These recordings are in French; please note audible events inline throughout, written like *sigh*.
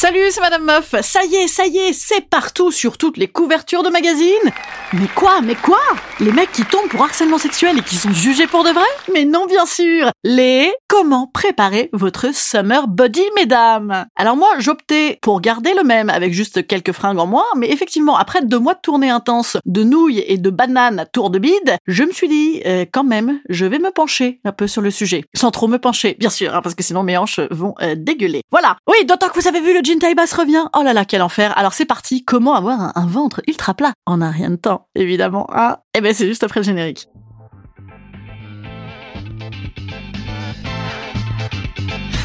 Salut, c'est Madame Meuf. Ça y est, ça y est, c'est partout sur toutes les couvertures de magazines. Mais quoi, mais quoi? Les mecs qui tombent pour harcèlement sexuel et qui sont jugés pour de vrai? Mais non, bien sûr. Les comment préparer votre summer body, mesdames? Alors moi, j'optais pour garder le même avec juste quelques fringues en moins, mais effectivement, après deux mois de tournée intense de nouilles et de bananes à tour de bide, je me suis dit, euh, quand même, je vais me pencher un peu sur le sujet. Sans trop me pencher, bien sûr, hein, parce que sinon mes hanches vont euh, dégueuler. Voilà. Oui, d'autant que vous avez vu le jean taille basse revient. Oh là là, quel enfer. Alors c'est parti. Comment avoir un, un ventre ultra plat en un rien de temps, évidemment. Ah, eh ben c'est juste après le générique.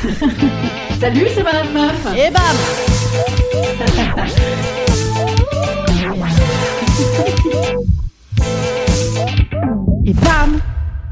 *laughs* Salut, c'est Madame Meuf. Et bam *laughs* Et bam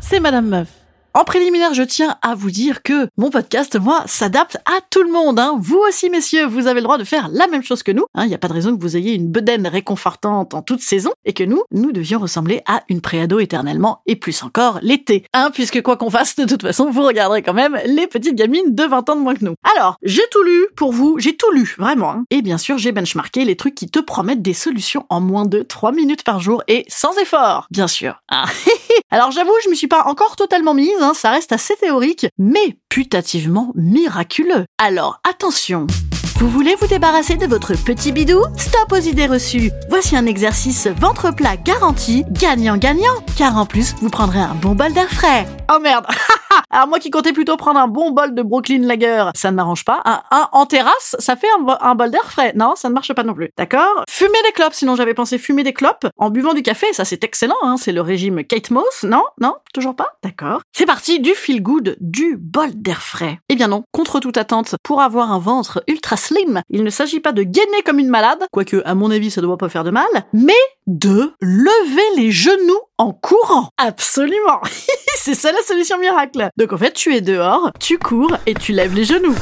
C'est Madame Meuf. En préliminaire, je tiens à vous dire que mon podcast, moi, s'adapte à tout le monde. Hein. Vous aussi, messieurs, vous avez le droit de faire la même chose que nous. Il n'y a pas de raison que vous ayez une bedaine réconfortante en toute saison et que nous, nous devions ressembler à une préado éternellement et plus encore l'été. Hein, puisque quoi qu'on fasse, de toute façon, vous regarderez quand même les petites gamines de 20 ans de moins que nous. Alors, j'ai tout lu pour vous, j'ai tout lu, vraiment. hein. Et bien sûr, j'ai benchmarké les trucs qui te promettent des solutions en moins de 3 minutes par jour et sans effort, bien sûr. Ah. *laughs* Alors j'avoue, je me suis pas encore totalement mise, hein, ça reste assez théorique, mais putativement miraculeux. Alors attention vous voulez vous débarrasser de votre petit bidou? Stop aux idées reçues Voici un exercice ventre plat garanti, gagnant-gagnant, car en plus, vous prendrez un bon bol d'air frais. Oh merde *laughs* Alors moi qui comptais plutôt prendre un bon bol de Brooklyn Lager, ça ne m'arrange pas. Un, en terrasse, ça fait un, bo- un bol d'air frais. Non, ça ne marche pas non plus. D'accord? Fumer des clopes, sinon j'avais pensé fumer des clopes en buvant du café, ça c'est excellent, hein, c'est le régime Kate Moss. Non? Non? Toujours pas? D'accord. C'est parti du feel good, du bol d'air frais. Eh bien non, contre toute attente, pour avoir un ventre ultra slim, il ne s'agit pas de gainer comme une malade, quoique à mon avis ça doit pas faire de mal, mais de lever les genoux en courant. Absolument. *laughs* c'est ça la solution miracle. Donc en fait, tu es dehors, tu cours et tu lèves les genoux.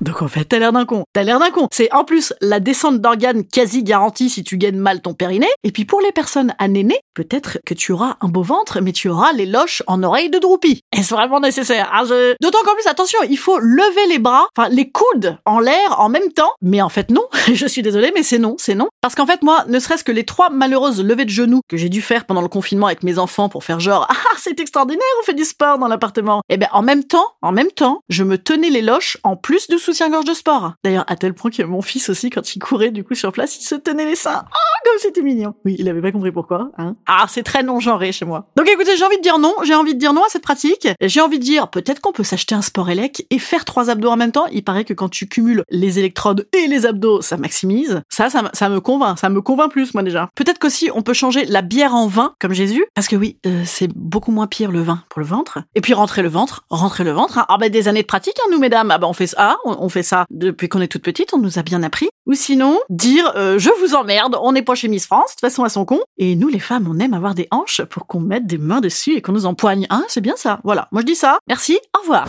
Donc en fait, t'as l'air d'un con. T'as l'air d'un con. C'est en plus la descente d'organes quasi garantie si tu gagnes mal ton périnée. Et puis pour les personnes anénées, peut-être que tu auras un beau ventre, mais tu auras les loches en oreilles de droupie. Est-ce vraiment nécessaire? Ah, je... D'autant qu'en plus, attention, il faut lever les bras, enfin les coudes en l'air en même temps. Mais en fait non, *laughs* je suis désolée, mais c'est non, c'est non. Parce qu'en fait moi, ne serait-ce que les trois malheureuses levées de genoux que j'ai dû faire pendant le confinement avec mes enfants pour faire genre ah c'est extraordinaire, on fait du sport dans l'appartement. Et ben en même temps, en même temps, je me tenais les loches en plus du soutien-gorge de sport. D'ailleurs à tel point que mon fils aussi quand il courait du coup sur place, il se tenait les seins. Ah comme c'était mignon. Oui, il avait pas compris pourquoi. Hein. Ah c'est très non genré chez moi. Donc écoutez, j'ai envie de dire non, j'ai envie de dire non à cette pratique. J'ai envie de dire peut-être qu'on peut s'acheter un sport élec et faire trois abdos en même temps. Il paraît que quand tu cumules les électrodes et les abdos, ça maximise. Ça, ça, ça me convainc. Ça me convainc plus moi déjà. Peut-être qu'aussi on peut changer la bière en vin comme Jésus, parce que oui, euh, c'est beaucoup moins pire le vin pour le ventre. Et puis rentrer le ventre, rentrer le ventre. hein. Ah ben des années de pratique, hein, nous mesdames. Ah ben on fait ça, on fait ça depuis qu'on est toute petite. On nous a bien appris. Ou sinon dire euh, je vous emmerde, on n'est pas chez Miss France, de toute façon à son con. Et nous les femmes, on aime avoir des hanches pour qu'on mette des mains dessus et qu'on nous empoigne. Hein, c'est bien ça. Voilà. Moi je dis ça. Merci. Au revoir.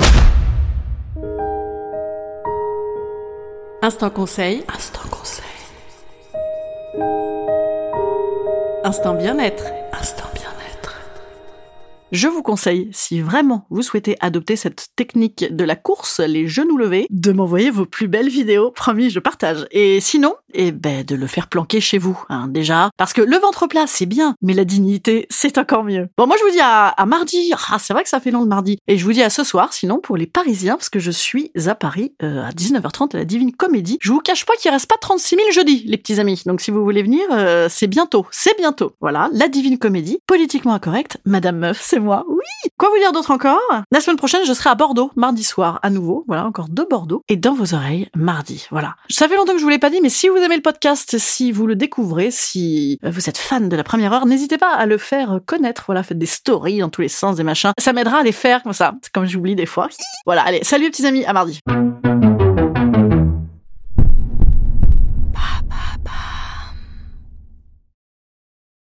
Instant conseil. Instant conseil. Instant bien-être. Je vous conseille, si vraiment vous souhaitez adopter cette technique de la course, les genoux levés, de m'envoyer vos plus belles vidéos. Promis, je partage. Et sinon, eh ben, de le faire planquer chez vous, hein, déjà. Parce que le ventre plat, c'est bien, mais la dignité, c'est encore mieux. Bon, moi, je vous dis à, à mardi. Ah, c'est vrai que ça fait long le mardi. Et je vous dis à ce soir, sinon, pour les Parisiens, parce que je suis à Paris euh, à 19h30 à la Divine Comédie. Je vous cache pas qu'il reste pas 36 000 jeudi, les petits amis. Donc, si vous voulez venir, euh, c'est bientôt. C'est bientôt. Voilà, la Divine Comédie, politiquement incorrecte, Madame Meuf, c'est moi. Oui Quoi vous dire d'autre encore? La semaine prochaine, je serai à Bordeaux, mardi soir, à nouveau. Voilà, encore deux Bordeaux. Et dans vos oreilles, mardi. Voilà. Ça fait longtemps que je vous l'ai pas dit, mais si vous aimez le podcast, si vous le découvrez, si vous êtes fan de la première heure, n'hésitez pas à le faire connaître. Voilà, faites des stories dans tous les sens, des machins. Ça m'aidera à les faire comme ça. Comme j'oublie des fois. Voilà, allez, salut petits amis, à mardi.